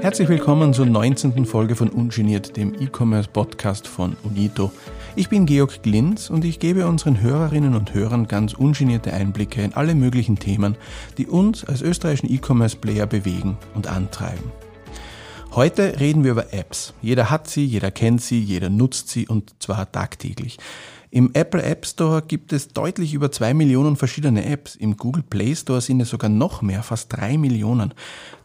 Herzlich willkommen zur 19. Folge von Ungeniert, dem E-Commerce-Podcast von Unito. Ich bin Georg Glinz und ich gebe unseren Hörerinnen und Hörern ganz ungenierte Einblicke in alle möglichen Themen, die uns als österreichischen E-Commerce-Player bewegen und antreiben. Heute reden wir über Apps. Jeder hat sie, jeder kennt sie, jeder nutzt sie und zwar tagtäglich. Im Apple App Store gibt es deutlich über zwei Millionen verschiedene Apps. Im Google Play Store sind es sogar noch mehr, fast drei Millionen.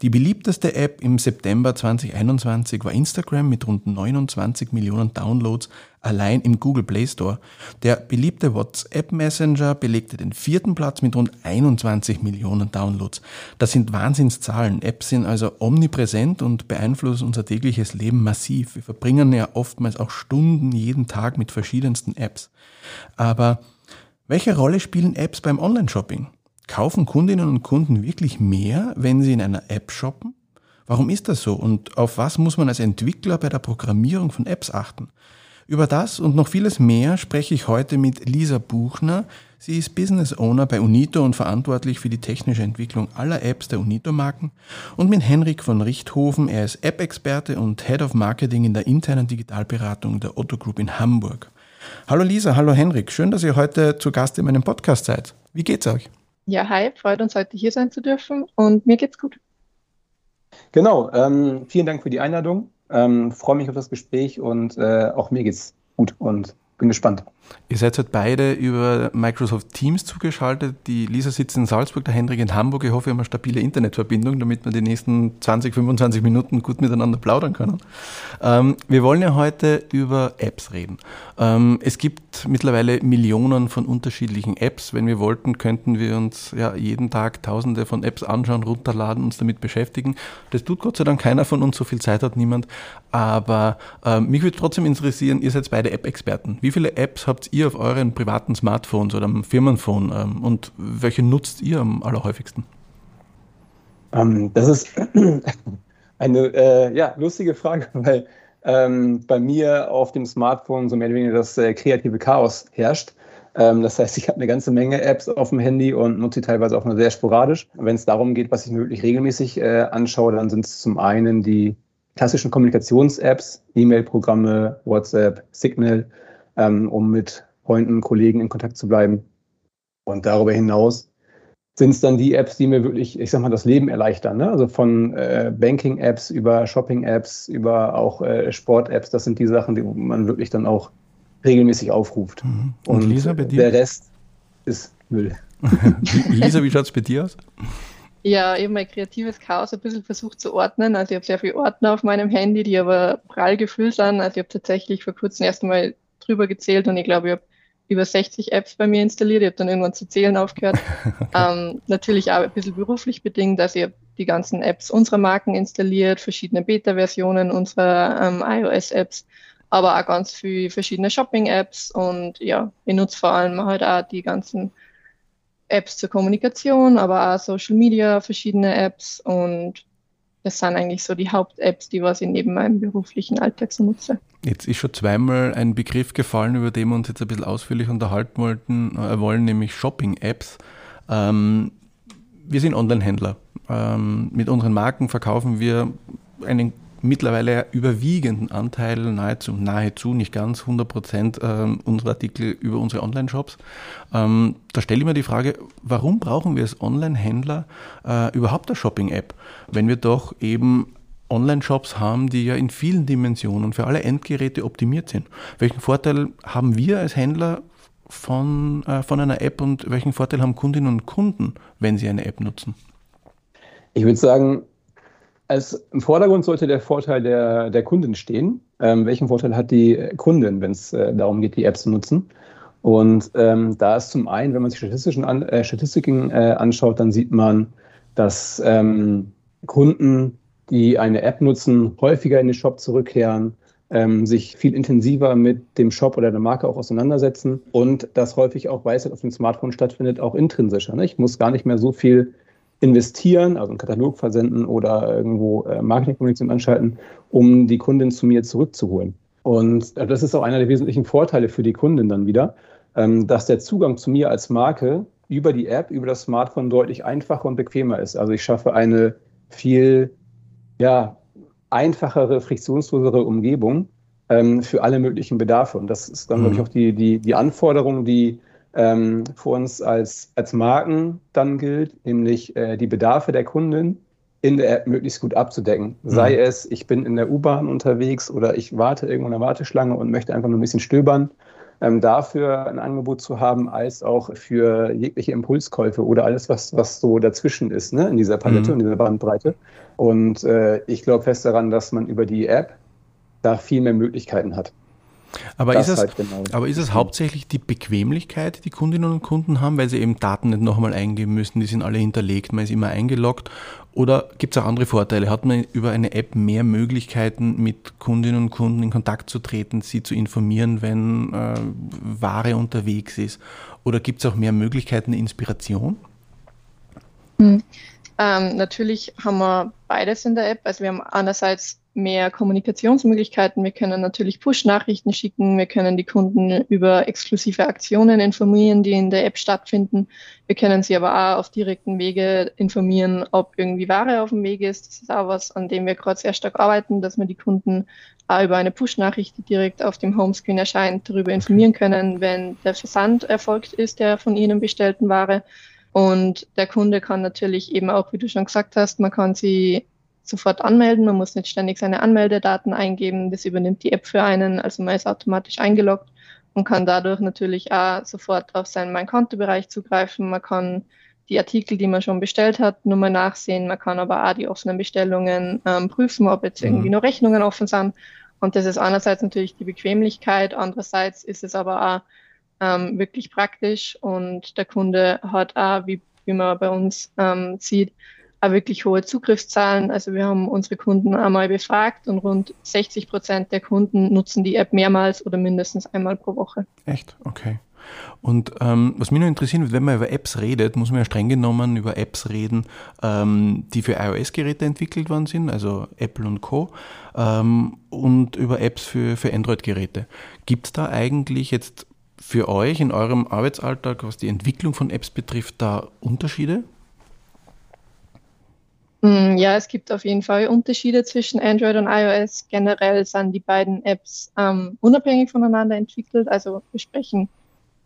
Die beliebteste App im September 2021 war Instagram mit rund 29 Millionen Downloads allein im Google Play Store. Der beliebte WhatsApp Messenger belegte den vierten Platz mit rund 21 Millionen Downloads. Das sind Wahnsinnszahlen. Apps sind also omnipräsent und beeinflussen unser tägliches Leben massiv. Wir verbringen ja oftmals auch Stunden jeden Tag mit verschiedensten Apps. Aber welche Rolle spielen Apps beim Online-Shopping? Kaufen Kundinnen und Kunden wirklich mehr, wenn sie in einer App shoppen? Warum ist das so und auf was muss man als Entwickler bei der Programmierung von Apps achten? Über das und noch vieles mehr spreche ich heute mit Lisa Buchner. Sie ist Business Owner bei Unito und verantwortlich für die technische Entwicklung aller Apps der Unito-Marken. Und mit Henrik von Richthofen. Er ist App-Experte und Head of Marketing in der internen Digitalberatung der Otto Group in Hamburg. Hallo Lisa, hallo Henrik. Schön, dass ihr heute zu Gast in meinem Podcast seid. Wie geht's euch? Ja, hi, freut uns heute hier sein zu dürfen und mir geht's gut. Genau, ähm, vielen Dank für die Einladung. Ähm, freue mich auf das Gespräch und äh, auch mir geht's gut und bin gespannt. Ihr seid halt beide über Microsoft Teams zugeschaltet. Die Lisa sitzt in Salzburg, der Hendrik in Hamburg. Ich hoffe, wir haben eine stabile Internetverbindung, damit wir die nächsten 20, 25 Minuten gut miteinander plaudern können. Ähm, wir wollen ja heute über Apps reden. Ähm, es gibt mittlerweile Millionen von unterschiedlichen Apps. Wenn wir wollten, könnten wir uns ja jeden Tag tausende von Apps anschauen, runterladen, uns damit beschäftigen. Das tut Gott sei Dank keiner von uns, so viel Zeit hat niemand. Aber ähm, mich würde trotzdem interessieren, ihr seid beide App-Experten. Wie viele Apps habt ihr auf euren privaten Smartphones oder am Firmenphone ähm, und welche nutzt ihr am allerhäufigsten? Ähm, das ist eine äh, ja, lustige Frage, weil ähm, bei mir auf dem Smartphone so mehr oder weniger das äh, kreative Chaos herrscht. Ähm, das heißt, ich habe eine ganze Menge Apps auf dem Handy und nutze sie teilweise auch nur sehr sporadisch. Wenn es darum geht, was ich wirklich regelmäßig äh, anschaue, dann sind es zum einen die klassischen Kommunikations-Apps, E-Mail-Programme, WhatsApp, Signal, ähm, um mit Freunden, Kollegen in Kontakt zu bleiben. Und darüber hinaus sind es dann die Apps, die mir wirklich, ich sag mal, das Leben erleichtern. Ne? Also von äh, Banking-Apps über Shopping-Apps, über auch äh, Sport-Apps, das sind die Sachen, die man wirklich dann auch regelmäßig aufruft. Mhm. Und, Und Lisa, bei dir? der Rest ist Müll. Lisa, wie schaut es bei dir aus? Ja, eben mein kreatives Chaos ein bisschen versucht zu ordnen. Also ich habe sehr viele Ordner auf meinem Handy, die aber prall gefüllt sind. Also ich habe tatsächlich vor kurzem erst einmal drüber gezählt und ich glaube, ich habe über 60 Apps bei mir installiert. Ich habe dann irgendwann zu zählen aufgehört. okay. ähm, natürlich auch ein bisschen beruflich bedingt. Also ich habe die ganzen Apps unserer Marken installiert, verschiedene Beta-Versionen unserer ähm, iOS-Apps, aber auch ganz viele verschiedene Shopping-Apps und ja, ich nutze vor allem halt auch die ganzen Apps zur Kommunikation, aber auch Social Media, verschiedene Apps und das sind eigentlich so die Haupt-Apps, die was ich neben meinem beruflichen Alltag so nutze. Jetzt ist schon zweimal ein Begriff gefallen, über den wir uns jetzt ein bisschen ausführlich unterhalten wollten, äh, wollen, nämlich Shopping-Apps. Ähm, wir sind Online-Händler. Ähm, mit unseren Marken verkaufen wir einen mittlerweile überwiegenden Anteil, nahezu, nahezu nicht ganz 100 Prozent äh, unserer Artikel über unsere Online-Shops. Ähm, da stelle ich mir die Frage, warum brauchen wir als Online-Händler äh, überhaupt eine Shopping-App, wenn wir doch eben Online-Shops haben, die ja in vielen Dimensionen für alle Endgeräte optimiert sind. Welchen Vorteil haben wir als Händler von, äh, von einer App und welchen Vorteil haben Kundinnen und Kunden, wenn sie eine App nutzen? Ich würde sagen, als im Vordergrund sollte der Vorteil der, der Kunden stehen. Ähm, welchen Vorteil hat die Kundin, wenn es äh, darum geht, die App zu nutzen? Und ähm, da ist zum einen, wenn man sich statistischen an, äh, Statistiken äh, anschaut, dann sieht man, dass ähm, Kunden, die eine App nutzen, häufiger in den Shop zurückkehren, ähm, sich viel intensiver mit dem Shop oder der Marke auch auseinandersetzen und dass häufig auch Weisheit auf dem Smartphone stattfindet, auch intrinsischer. Ne? Ich muss gar nicht mehr so viel investieren, also einen Katalog versenden oder irgendwo äh, Marketingkommunikation anschalten, um die Kundin zu mir zurückzuholen. Und äh, das ist auch einer der wesentlichen Vorteile für die Kundin dann wieder, ähm, dass der Zugang zu mir als Marke über die App, über das Smartphone deutlich einfacher und bequemer ist. Also ich schaffe eine viel ja, einfachere, friktionslosere Umgebung ähm, für alle möglichen Bedarfe. Und das ist dann, mhm. glaube ich, auch die, die, die Anforderung, die ähm, für uns als, als Marken dann gilt, nämlich äh, die Bedarfe der Kunden in der App möglichst gut abzudecken. Mhm. Sei es, ich bin in der U-Bahn unterwegs oder ich warte irgendwo in der Warteschlange und möchte einfach nur ein bisschen stöbern, ähm, dafür ein Angebot zu haben, als auch für jegliche Impulskäufe oder alles, was, was so dazwischen ist, ne, in dieser Palette mhm. in dieser Bandbreite. Und äh, ich glaube fest daran, dass man über die App da viel mehr Möglichkeiten hat. Aber ist, es, halt genau aber ist es hauptsächlich die Bequemlichkeit, die Kundinnen und Kunden haben, weil sie eben Daten nicht nochmal eingeben müssen, die sind alle hinterlegt, man ist immer eingeloggt? Oder gibt es auch andere Vorteile? Hat man über eine App mehr Möglichkeiten, mit Kundinnen und Kunden in Kontakt zu treten, sie zu informieren, wenn äh, Ware unterwegs ist? Oder gibt es auch mehr Möglichkeiten der Inspiration? Hm. Ähm, natürlich haben wir beides in der App. Also wir haben einerseits mehr Kommunikationsmöglichkeiten. Wir können natürlich Push-Nachrichten schicken. Wir können die Kunden über exklusive Aktionen informieren, die in der App stattfinden. Wir können sie aber auch auf direkten Wege informieren, ob irgendwie Ware auf dem Weg ist. Das ist auch was, an dem wir gerade sehr stark arbeiten, dass wir die Kunden auch über eine Push-Nachricht, die direkt auf dem Homescreen erscheint, darüber informieren können, wenn der Versand erfolgt ist, der von ihnen bestellten Ware. Und der Kunde kann natürlich eben auch, wie du schon gesagt hast, man kann sie sofort anmelden. Man muss nicht ständig seine Anmeldedaten eingeben. Das übernimmt die App für einen. Also man ist automatisch eingeloggt und kann dadurch natürlich auch sofort auf seinen Mein Kontobereich zugreifen. Man kann die Artikel, die man schon bestellt hat, nur mal nachsehen. Man kann aber auch die offenen Bestellungen ähm, prüfen, ob jetzt irgendwie mhm. noch Rechnungen offen sind. Und das ist einerseits natürlich die Bequemlichkeit, andererseits ist es aber auch ähm, wirklich praktisch und der Kunde hat auch, wie, wie man bei uns ähm, sieht, auch wirklich hohe Zugriffszahlen. Also wir haben unsere Kunden einmal befragt und rund 60 Prozent der Kunden nutzen die App mehrmals oder mindestens einmal pro Woche. Echt? Okay. Und ähm, was mich noch interessieren wird, wenn man über Apps redet, muss man ja streng genommen über Apps reden, ähm, die für iOS-Geräte entwickelt worden sind, also Apple und Co. Ähm, und über Apps für, für Android-Geräte. Gibt es da eigentlich jetzt für euch in eurem Arbeitsalltag, was die Entwicklung von Apps betrifft, da Unterschiede? Hm, ja, es gibt auf jeden Fall Unterschiede zwischen Android und iOS. Generell sind die beiden Apps ähm, unabhängig voneinander entwickelt. Also wir sprechen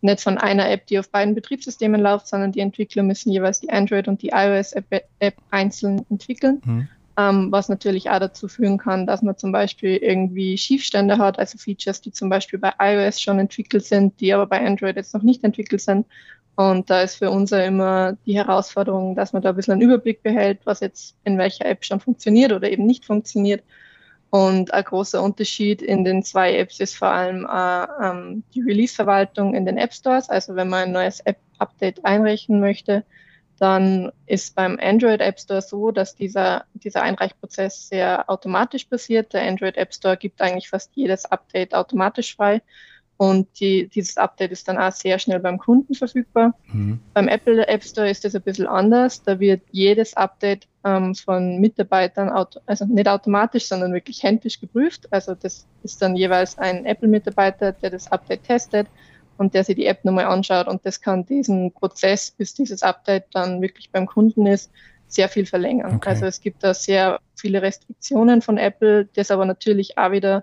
nicht von einer App, die auf beiden Betriebssystemen läuft, sondern die Entwickler müssen jeweils die Android- und die iOS-App App einzeln entwickeln. Mhm. Ähm, was natürlich auch dazu führen kann, dass man zum Beispiel irgendwie Schiefstände hat, also Features, die zum Beispiel bei iOS schon entwickelt sind, die aber bei Android jetzt noch nicht entwickelt sind und da ist für uns ja immer die Herausforderung, dass man da ein bisschen einen Überblick behält, was jetzt in welcher App schon funktioniert oder eben nicht funktioniert. Und ein großer Unterschied in den zwei Apps ist vor allem äh, ähm, die Release-Verwaltung in den App Stores. Also wenn man ein neues App-Update einreichen möchte, dann ist beim Android App Store so, dass dieser, dieser Einreichprozess sehr automatisch passiert. Der Android App Store gibt eigentlich fast jedes Update automatisch frei. Und die, dieses Update ist dann auch sehr schnell beim Kunden verfügbar. Mhm. Beim Apple App Store ist das ein bisschen anders. Da wird jedes Update ähm, von Mitarbeitern, also nicht automatisch, sondern wirklich händisch geprüft. Also das ist dann jeweils ein Apple-Mitarbeiter, der das Update testet und der sich die App nochmal anschaut. Und das kann diesen Prozess, bis dieses Update dann wirklich beim Kunden ist, sehr viel verlängern. Okay. Also es gibt da sehr viele Restriktionen von Apple, das aber natürlich auch wieder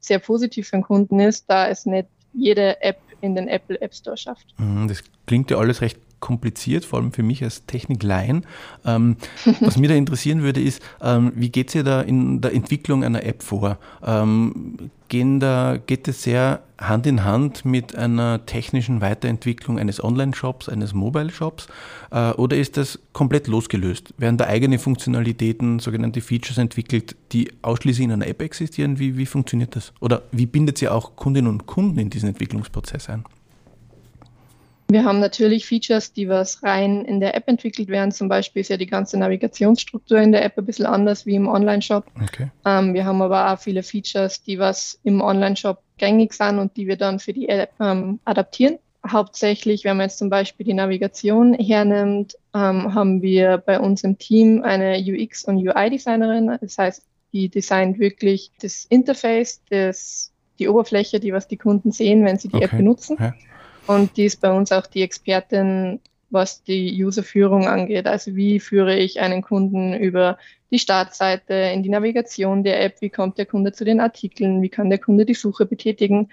sehr positiv für den Kunden ist, da es nicht jede App in den Apple App Store schafft. Mhm, das klingt ja alles recht kompliziert, vor allem für mich als Techniklein. Ähm, was mich da interessieren würde, ist, ähm, wie geht es ihr da in der Entwicklung einer App vor? Ähm, gehen da, geht es sehr Hand in Hand mit einer technischen Weiterentwicklung eines Online-Shops, eines Mobile-Shops? Äh, oder ist das komplett losgelöst? Werden da eigene Funktionalitäten, sogenannte Features entwickelt, die ausschließlich in einer App existieren? Wie, wie funktioniert das? Oder wie bindet ihr auch Kundinnen und Kunden in diesen Entwicklungsprozess ein? Wir haben natürlich Features, die was rein in der App entwickelt werden. Zum Beispiel ist ja die ganze Navigationsstruktur in der App ein bisschen anders wie im Online-Shop. Okay. Ähm, wir haben aber auch viele Features, die was im Online-Shop gängig sind und die wir dann für die App ähm, adaptieren. Hauptsächlich, wenn man jetzt zum Beispiel die Navigation hernimmt, ähm, haben wir bei uns im Team eine UX- und UI-Designerin. Das heißt, die designt wirklich das Interface, das, die Oberfläche, die was die Kunden sehen, wenn sie die okay. App benutzen. Ja. Und die ist bei uns auch die Expertin was die Userführung angeht. Also wie führe ich einen Kunden über die Startseite, in die Navigation der App, wie kommt der Kunde zu den Artikeln, wie kann der Kunde die Suche betätigen.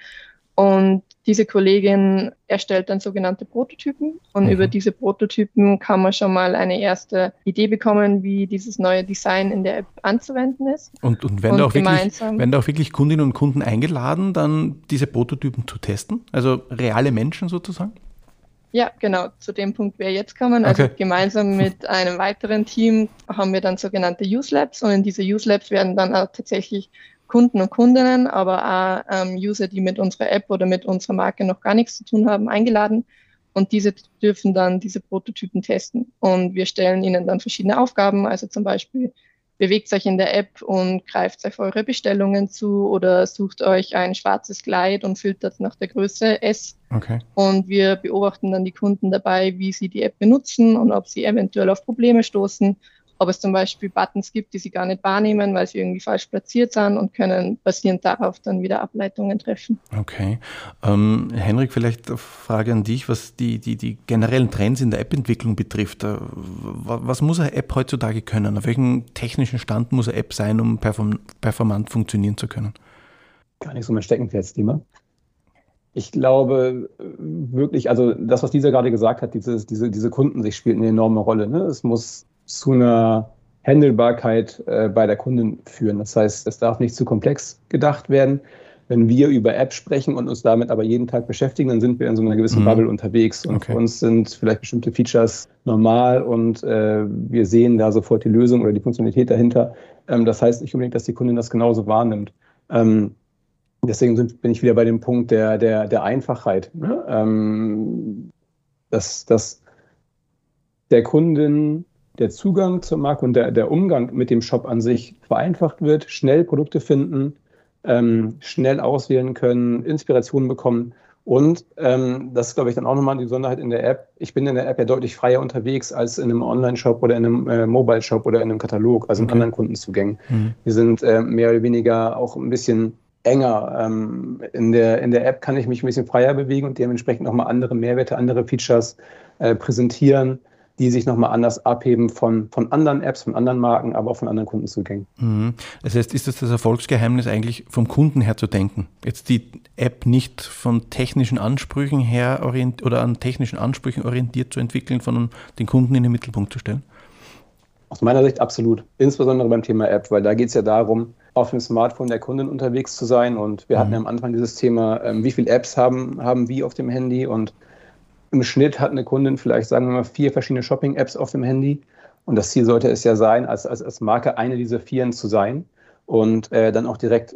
Und diese Kollegin erstellt dann sogenannte Prototypen und mhm. über diese Prototypen kann man schon mal eine erste Idee bekommen, wie dieses neue Design in der App anzuwenden ist. Und, und werden, und da auch wirklich, werden da auch wirklich Kundinnen und Kunden eingeladen, dann diese Prototypen zu testen? Also reale Menschen sozusagen? Ja, genau. Zu dem Punkt wäre jetzt kommen. Also okay. gemeinsam mit einem weiteren Team haben wir dann sogenannte Use Labs und in diese Use Labs werden dann auch tatsächlich Kunden und Kundinnen, aber auch ähm, User, die mit unserer App oder mit unserer Marke noch gar nichts zu tun haben, eingeladen. Und diese dürfen dann diese Prototypen testen. Und wir stellen ihnen dann verschiedene Aufgaben, also zum Beispiel bewegt euch in der App und greift auf eure Bestellungen zu oder sucht euch ein schwarzes Kleid und filtert nach der Größe S. Okay. Und wir beobachten dann die Kunden dabei, wie sie die App benutzen und ob sie eventuell auf Probleme stoßen ob es zum Beispiel Buttons gibt, die sie gar nicht wahrnehmen, weil sie irgendwie falsch platziert sind und können basierend darauf dann wieder Ableitungen treffen. Okay. Ähm, Henrik, vielleicht eine Frage an dich, was die, die, die generellen Trends in der App-Entwicklung betrifft. Äh, was muss eine App heutzutage können? Auf welchem technischen Stand muss eine App sein, um perform performant funktionieren zu können? Gar nicht so mein Steckenpferdthema. Ich glaube äh, wirklich, also das, was dieser gerade gesagt hat, dieses, diese, diese Kundensicht spielt eine enorme Rolle. Ne? Es muss zu einer Handelbarkeit äh, bei der Kundin führen. Das heißt, es darf nicht zu komplex gedacht werden. Wenn wir über Apps sprechen und uns damit aber jeden Tag beschäftigen, dann sind wir in so einer gewissen mhm. Bubble unterwegs. Und okay. für uns sind vielleicht bestimmte Features normal und äh, wir sehen da sofort die Lösung oder die Funktionalität dahinter. Ähm, das heißt nicht unbedingt, dass die Kundin das genauso wahrnimmt. Ähm, deswegen sind, bin ich wieder bei dem Punkt der, der, der Einfachheit. Ne? Ähm, dass, dass der Kundin der Zugang zur Marke und der, der Umgang mit dem Shop an sich vereinfacht wird, schnell Produkte finden, ähm, schnell auswählen können, Inspirationen bekommen. Und ähm, das ist, glaube ich, dann auch nochmal die Besonderheit in der App. Ich bin in der App ja deutlich freier unterwegs als in einem Online-Shop oder in einem äh, Mobile-Shop oder in einem Katalog, also in anderen Kundenzugängen. Mhm. Wir sind äh, mehr oder weniger auch ein bisschen enger. Ähm, in, der, in der App kann ich mich ein bisschen freier bewegen und dementsprechend nochmal andere Mehrwerte, andere Features äh, präsentieren die sich nochmal anders abheben von, von anderen Apps, von anderen Marken, aber auch von anderen Kundenzugängen. Mhm. Das heißt, ist das das Erfolgsgeheimnis eigentlich vom Kunden her zu denken? Jetzt die App nicht von technischen Ansprüchen her oder an technischen Ansprüchen orientiert zu entwickeln, sondern den Kunden in den Mittelpunkt zu stellen? Aus meiner Sicht absolut. Insbesondere beim Thema App, weil da geht es ja darum, auf dem Smartphone der Kunden unterwegs zu sein. Und wir mhm. hatten ja am Anfang dieses Thema, ähm, wie viele Apps haben, haben wir auf dem Handy und im Schnitt hat eine Kundin vielleicht, sagen wir mal, vier verschiedene Shopping-Apps auf dem Handy. Und das Ziel sollte es ja sein, als, als, als Marke eine dieser vieren zu sein und äh, dann auch direkt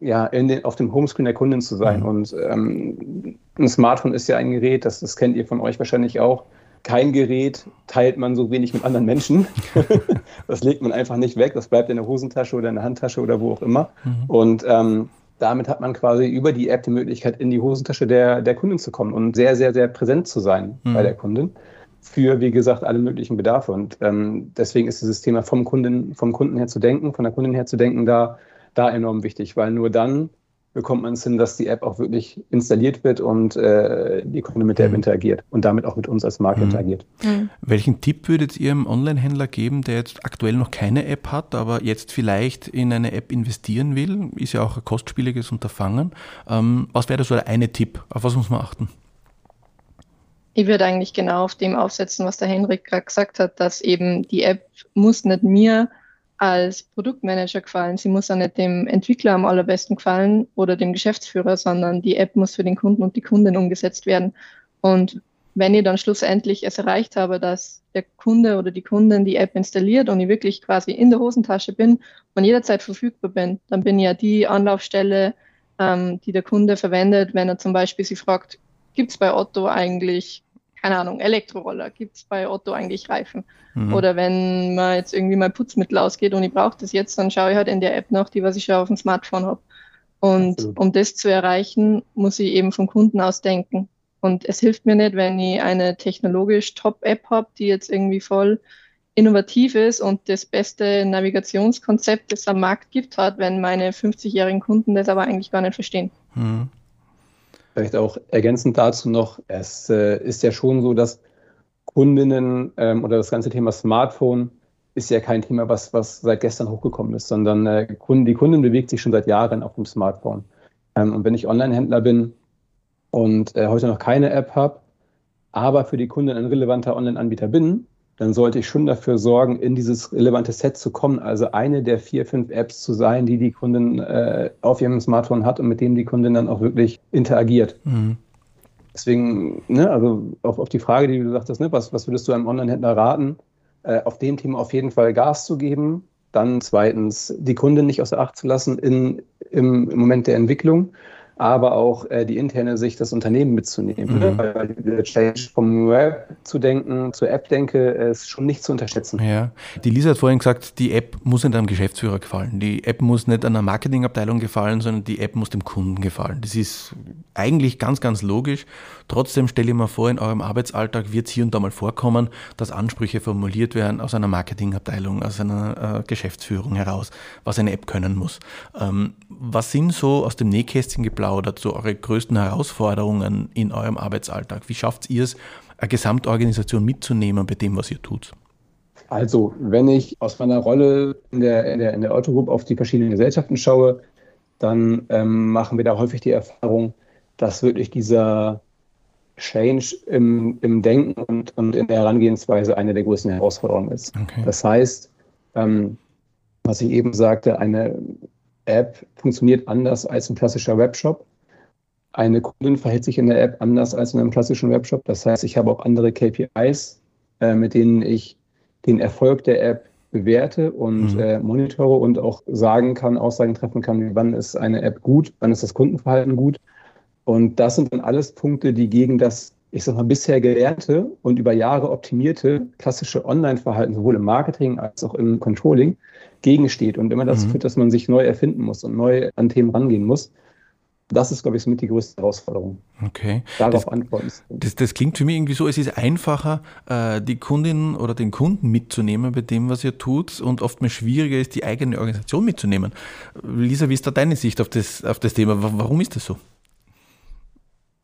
ja, in den, auf dem Homescreen der Kundin zu sein. Mhm. Und ähm, ein Smartphone ist ja ein Gerät, das, das kennt ihr von euch wahrscheinlich auch. Kein Gerät teilt man so wenig mit anderen Menschen. das legt man einfach nicht weg. Das bleibt in der Hosentasche oder in der Handtasche oder wo auch immer. Mhm. Und ähm, damit hat man quasi über die App die Möglichkeit, in die Hosentasche der, der Kundin zu kommen und sehr, sehr, sehr präsent zu sein mhm. bei der Kundin für, wie gesagt, alle möglichen Bedarfe. Und ähm, deswegen ist dieses Thema vom Kunden, vom Kunden her zu denken, von der Kundin her zu denken, da, da enorm wichtig, weil nur dann bekommt man es hin, dass die App auch wirklich installiert wird und äh, die Kunde mit der App mhm. interagiert und damit auch mit uns als Marke mhm. interagiert. Mhm. Welchen Tipp würdet ihr einem Online-Händler geben, der jetzt aktuell noch keine App hat, aber jetzt vielleicht in eine App investieren will? Ist ja auch ein kostspieliges Unterfangen. Ähm, was wäre so der eine Tipp? Auf was muss man achten? Ich würde eigentlich genau auf dem aufsetzen, was der Henrik gerade gesagt hat, dass eben die App muss nicht mir als Produktmanager gefallen. Sie muss auch nicht dem Entwickler am allerbesten gefallen oder dem Geschäftsführer, sondern die App muss für den Kunden und die Kundin umgesetzt werden. Und wenn ich dann schlussendlich es erreicht habe, dass der Kunde oder die Kundin die App installiert und ich wirklich quasi in der Hosentasche bin und jederzeit verfügbar bin, dann bin ich ja die Anlaufstelle, ähm, die der Kunde verwendet, wenn er zum Beispiel sie fragt, gibt es bei Otto eigentlich keine Ahnung, Elektroroller, gibt es bei Otto eigentlich Reifen? Mhm. Oder wenn man jetzt irgendwie mal Putzmittel ausgeht und ich brauche das jetzt, dann schaue ich halt in der App noch, die was ich schon auf dem Smartphone habe. Und Absolut. um das zu erreichen, muss ich eben vom Kunden aus denken. Und es hilft mir nicht, wenn ich eine technologisch Top-App habe, die jetzt irgendwie voll innovativ ist und das beste Navigationskonzept, das es am Markt gibt, hat, wenn meine 50-jährigen Kunden das aber eigentlich gar nicht verstehen. Mhm. Vielleicht auch ergänzend dazu noch, es äh, ist ja schon so, dass Kundinnen ähm, oder das ganze Thema Smartphone ist ja kein Thema, was, was seit gestern hochgekommen ist, sondern äh, die Kundin bewegt sich schon seit Jahren auf dem Smartphone. Ähm, und wenn ich Online-Händler bin und äh, heute noch keine App habe, aber für die Kunden ein relevanter Online-Anbieter bin, dann sollte ich schon dafür sorgen, in dieses relevante Set zu kommen. Also eine der vier, fünf Apps zu sein, die die Kundin äh, auf ihrem Smartphone hat und mit denen die Kundin dann auch wirklich interagiert. Mhm. Deswegen, ne, also auf, auf die Frage, die du gesagt hast, ne, was, was würdest du einem Online-Händler raten, äh, auf dem Thema auf jeden Fall Gas zu geben. Dann zweitens, die Kundin nicht außer Acht zu lassen in, im, im Moment der Entwicklung aber auch äh, die interne Sicht des Unternehmens mitzunehmen. Ne? Mhm. Weil der Change vom Web zu denken zur App denke, äh, ist schon nicht zu unterschätzen. Ja, die Lisa hat vorhin gesagt, die App muss nicht einem Geschäftsführer gefallen. Die App muss nicht einer Marketingabteilung gefallen, sondern die App muss dem Kunden gefallen. Das ist eigentlich ganz, ganz logisch. Trotzdem stelle ich mir vor, in eurem Arbeitsalltag wird es hier und da mal vorkommen, dass Ansprüche formuliert werden aus einer Marketingabteilung, aus einer äh, Geschäftsführung heraus, was eine App können muss. Ähm, was sind so aus dem Nähkästchen geplaudert, so eure größten Herausforderungen in eurem Arbeitsalltag? Wie schafft ihr es, eine Gesamtorganisation mitzunehmen bei dem, was ihr tut? Also, wenn ich aus meiner Rolle in der, in der, in der Autogroup auf die verschiedenen Gesellschaften schaue, dann ähm, machen wir da häufig die Erfahrung, dass wirklich dieser Change im, im Denken und, und in der Herangehensweise eine der größten Herausforderungen ist. Okay. Das heißt, ähm, was ich eben sagte, eine App funktioniert anders als ein klassischer Webshop. Eine Kundin verhält sich in der App anders als in einem klassischen Webshop. Das heißt, ich habe auch andere KPIs, äh, mit denen ich den Erfolg der App bewerte und mhm. äh, monitore und auch sagen kann, Aussagen treffen kann, wann ist eine App gut, wann ist das Kundenverhalten gut. Und das sind dann alles Punkte, die gegen das, ich sag mal, bisher gelernte und über Jahre optimierte klassische Online-Verhalten, sowohl im Marketing als auch im Controlling, gegensteht und immer dazu mhm. führt, dass man sich neu erfinden muss und neu an Themen rangehen muss. Das ist, glaube ich, somit die größte Herausforderung. Okay. Darauf das, antworten. Das, das klingt für mich irgendwie so, es ist einfacher, äh, die Kundin oder den Kunden mitzunehmen bei dem, was ihr tut und oftmals schwieriger ist, die eigene Organisation mitzunehmen. Lisa, wie ist da deine Sicht auf das, auf das Thema? Warum ist das so?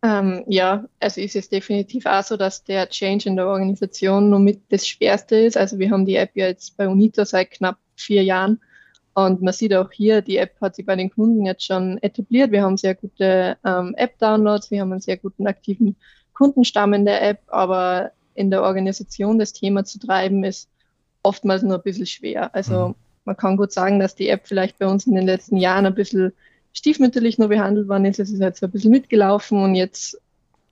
Ähm, ja, also ist es definitiv auch so, dass der Change in der Organisation nur mit das Schwerste ist. Also wir haben die App ja jetzt bei Unito seit knapp vier Jahren und man sieht auch hier, die App hat sich bei den Kunden jetzt schon etabliert. Wir haben sehr gute ähm, App-Downloads, wir haben einen sehr guten aktiven Kundenstamm in der App, aber in der Organisation das Thema zu treiben ist oftmals nur ein bisschen schwer. Also mhm. man kann gut sagen, dass die App vielleicht bei uns in den letzten Jahren ein bisschen stiefmütterlich nur behandelt worden ist. Es ist halt so ein bisschen mitgelaufen und jetzt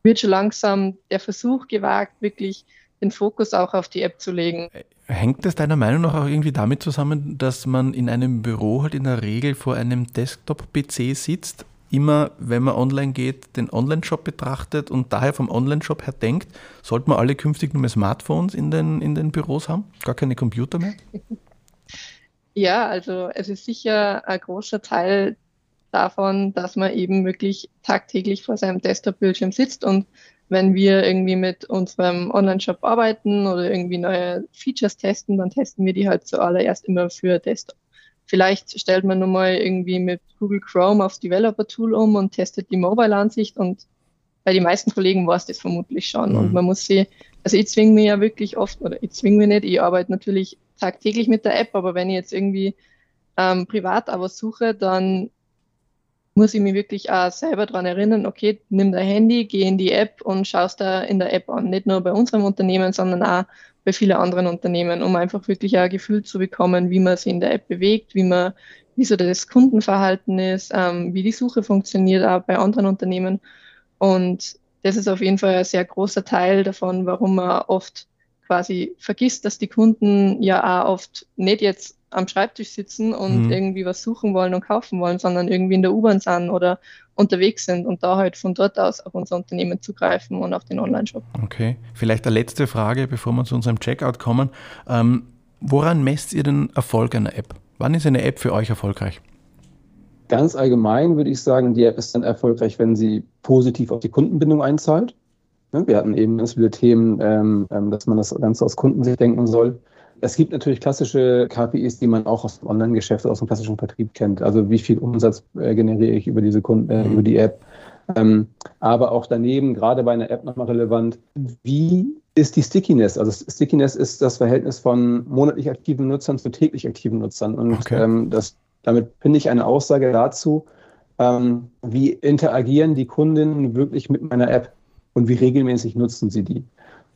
wird schon langsam der Versuch gewagt, wirklich den Fokus auch auf die App zu legen. Hängt das deiner Meinung nach auch irgendwie damit zusammen, dass man in einem Büro halt in der Regel vor einem Desktop-PC sitzt, immer, wenn man online geht, den Online-Shop betrachtet und daher vom Online-Shop her denkt, sollte man alle künftig nur mehr Smartphones in den, in den Büros haben? Gar keine Computer mehr? Ja, also es ist sicher ein großer Teil davon, dass man eben wirklich tagtäglich vor seinem Desktop-Bildschirm sitzt und wenn wir irgendwie mit unserem Online-Shop arbeiten oder irgendwie neue Features testen, dann testen wir die halt zuallererst immer für Desktop. Vielleicht stellt man nun mal irgendwie mit Google Chrome aufs Developer-Tool um und testet die Mobile-Ansicht und bei den meisten Kollegen war es das vermutlich schon. Mhm. Und man muss sie, also ich zwinge mir ja wirklich oft, oder ich zwinge mir nicht, ich arbeite natürlich tagtäglich mit der App, aber wenn ich jetzt irgendwie ähm, privat aber suche, dann muss ich mich wirklich auch selber daran erinnern, okay, nimm dein Handy, geh in die App und schaust da in der App an. Nicht nur bei unserem Unternehmen, sondern auch bei vielen anderen Unternehmen, um einfach wirklich ein Gefühl zu bekommen, wie man sich in der App bewegt, wie man, wie so das Kundenverhalten ist, ähm, wie die Suche funktioniert, auch bei anderen Unternehmen. Und das ist auf jeden Fall ein sehr großer Teil davon, warum man oft quasi vergisst, dass die Kunden ja auch oft nicht jetzt am Schreibtisch sitzen und mhm. irgendwie was suchen wollen und kaufen wollen, sondern irgendwie in der U-Bahn sind oder unterwegs sind und da halt von dort aus auf unser Unternehmen zugreifen und auf den Online-Shop. Okay, vielleicht eine letzte Frage, bevor wir zu unserem Checkout kommen. Ähm, woran messt ihr den Erfolg einer App? Wann ist eine App für euch erfolgreich? Ganz allgemein würde ich sagen, die App ist dann erfolgreich, wenn sie positiv auf die Kundenbindung einzahlt. Wir hatten eben ganz viele Themen, ähm, ähm, dass man das Ganze aus Kundensicht denken soll. Es gibt natürlich klassische KPIs, die man auch aus dem Online-Geschäft, aus dem klassischen Vertrieb kennt. Also wie viel Umsatz äh, generiere ich über diese Kunden, äh, über die App. Ähm, aber auch daneben, gerade bei einer App nochmal relevant, wie ist die Stickiness. Also Stickiness ist das Verhältnis von monatlich aktiven Nutzern zu täglich aktiven Nutzern. Und okay. ähm, das, damit finde ich eine Aussage dazu, ähm, wie interagieren die Kundinnen wirklich mit meiner App und wie regelmäßig nutzen sie die.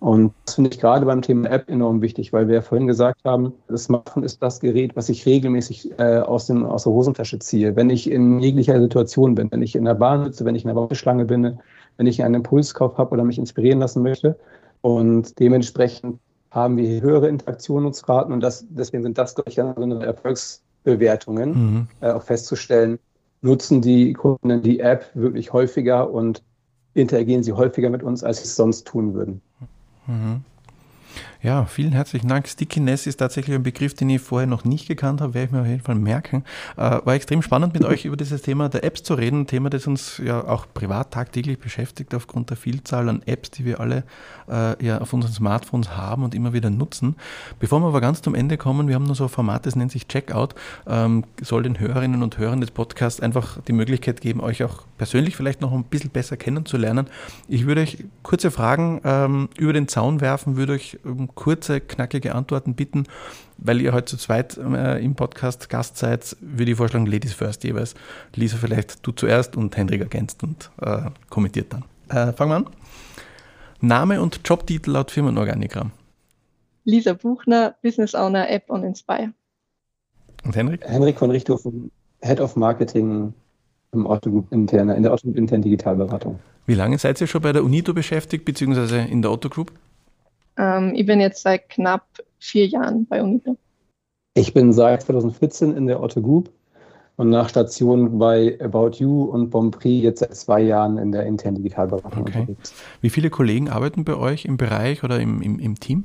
Und das finde ich gerade beim Thema App enorm wichtig, weil wir ja vorhin gesagt haben, das Smartphone ist das Gerät, was ich regelmäßig äh, aus, dem, aus der Hosentasche ziehe. Wenn ich in jeglicher Situation bin, wenn ich in der Bahn sitze, wenn ich in der Warteschlange bin, wenn ich einen Impulskauf habe oder mich inspirieren lassen möchte. Und dementsprechend haben wir höhere Interaktionsraten und das, deswegen sind das, glaube ich, eine Erfolgsbewertungen, mhm. äh, auch festzustellen, nutzen die Kunden die App wirklich häufiger und interagieren sie häufiger mit uns, als sie es sonst tun würden. Mhm. Ja, vielen herzlichen Dank. Stickiness ist tatsächlich ein Begriff, den ich vorher noch nicht gekannt habe, werde ich mir auf jeden Fall merken. Äh, war extrem spannend mit euch über dieses Thema der Apps zu reden, ein Thema, das uns ja auch privat tagtäglich beschäftigt aufgrund der Vielzahl an Apps, die wir alle äh, ja auf unseren Smartphones haben und immer wieder nutzen. Bevor wir aber ganz zum Ende kommen, wir haben nur so ein Format, das nennt sich Checkout, ähm, soll den Hörerinnen und Hörern des Podcasts einfach die Möglichkeit geben, euch auch persönlich vielleicht noch ein bisschen besser kennenzulernen. Ich würde euch kurze Fragen ähm, über den Zaun werfen, würde euch um kurze, knackige Antworten bitten. Weil ihr heute zu zweit äh, im Podcast Gast seid, würde ich vorschlagen, Ladies first jeweils. Lisa, vielleicht du zuerst und Hendrik ergänzt und äh, kommentiert dann. Äh, fangen wir an. Name und Jobtitel laut Firmenorganigramm. Lisa Buchner, Business Owner, App on Inspire. Und Henrik? Henrik von Richthofen, Head of Marketing im Otto interne, in der Otto internen Digitalberatung. Wie lange seid ihr schon bei der UNITO beschäftigt, beziehungsweise in der Otto Group? Ähm, ich bin jetzt seit knapp vier Jahren bei UNITO. Ich bin seit 2014 in der Otto Group und nach Station bei About You und Bonprix jetzt seit zwei Jahren in der internen Digitalberatung okay. unterwegs. Wie viele Kollegen arbeiten bei euch im Bereich oder im, im, im Team?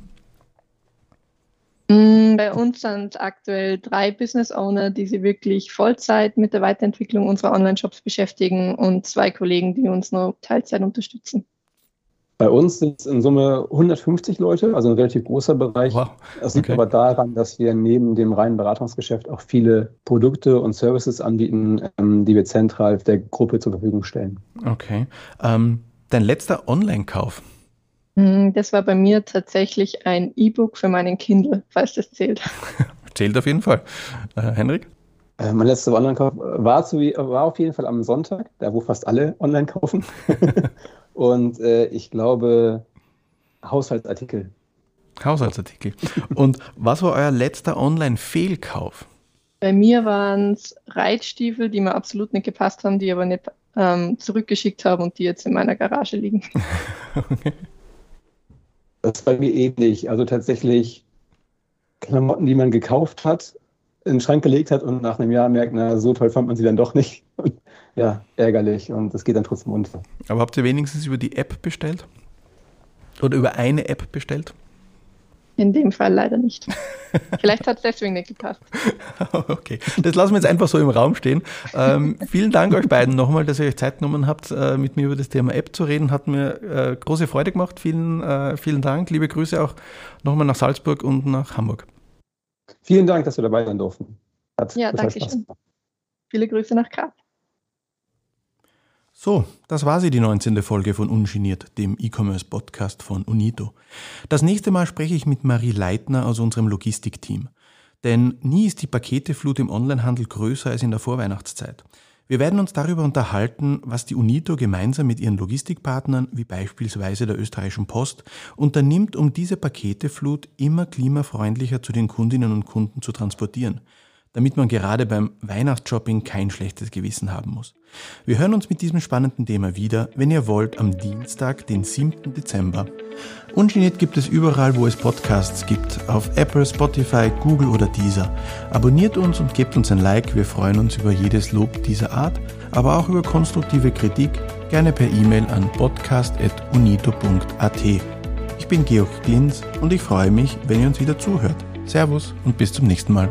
Mm, bei uns sind aktuell drei Business Owner, die sich wirklich Vollzeit mit der Weiterentwicklung unserer Online-Shops beschäftigen und zwei Kollegen, die uns nur Teilzeit unterstützen. Bei uns sind es in Summe 150 Leute, also ein relativ großer Bereich. Wow. Das liegt okay. aber daran, dass wir neben dem reinen Beratungsgeschäft auch viele Produkte und Services anbieten, ähm, die wir zentral der Gruppe zur Verfügung stellen. Okay. Ähm, dein letzter Online-Kauf? Hm, das war bei mir tatsächlich ein E-Book für meinen Kindle, falls das zählt. zählt auf jeden Fall. Äh, Henrik? Äh, mein letzter Online-Kauf war, war auf jeden Fall am Sonntag, da wo fast alle online kaufen. Und äh, ich glaube, Haushaltsartikel. Haushaltsartikel. Und was war euer letzter Online-Fehlkauf? Bei mir waren es Reitstiefel, die mir absolut nicht gepasst haben, die aber nicht ähm, zurückgeschickt haben und die jetzt in meiner Garage liegen. okay. Das ist bei mir ähnlich. Also tatsächlich Klamotten, die man gekauft hat, in den Schrank gelegt hat und nach einem Jahr merkt, na, so toll fand man sie dann doch nicht. Und ja, ärgerlich und es geht dann trotzdem unter. Aber habt ihr wenigstens über die App bestellt? Oder über eine App bestellt? In dem Fall leider nicht. Vielleicht hat es deswegen nicht gepasst. Okay, das lassen wir jetzt einfach so im Raum stehen. Ähm, vielen Dank euch beiden nochmal, dass ihr euch Zeit genommen habt, äh, mit mir über das Thema App zu reden. Hat mir äh, große Freude gemacht. Vielen, äh, vielen Dank. Liebe Grüße auch nochmal nach Salzburg und nach Hamburg. Vielen Dank, dass wir dabei sein durften. Hat ja, danke schön. Viele Grüße nach Graz. So, das war sie, die 19. Folge von Ungeniert, dem E-Commerce-Podcast von Unito. Das nächste Mal spreche ich mit Marie Leitner aus unserem Logistikteam. Denn nie ist die Paketeflut im Onlinehandel größer als in der Vorweihnachtszeit. Wir werden uns darüber unterhalten, was die Unito gemeinsam mit ihren Logistikpartnern, wie beispielsweise der österreichischen Post, unternimmt, um diese Paketeflut immer klimafreundlicher zu den Kundinnen und Kunden zu transportieren – damit man gerade beim Weihnachtsshopping kein schlechtes Gewissen haben muss. Wir hören uns mit diesem spannenden Thema wieder, wenn ihr wollt, am Dienstag, den 7. Dezember. Ungeniert gibt es überall, wo es Podcasts gibt, auf Apple, Spotify, Google oder Deezer. Abonniert uns und gebt uns ein Like, wir freuen uns über jedes Lob dieser Art, aber auch über konstruktive Kritik, gerne per E-Mail an podcast.unito.at. Ich bin Georg Glinz und ich freue mich, wenn ihr uns wieder zuhört. Servus und bis zum nächsten Mal.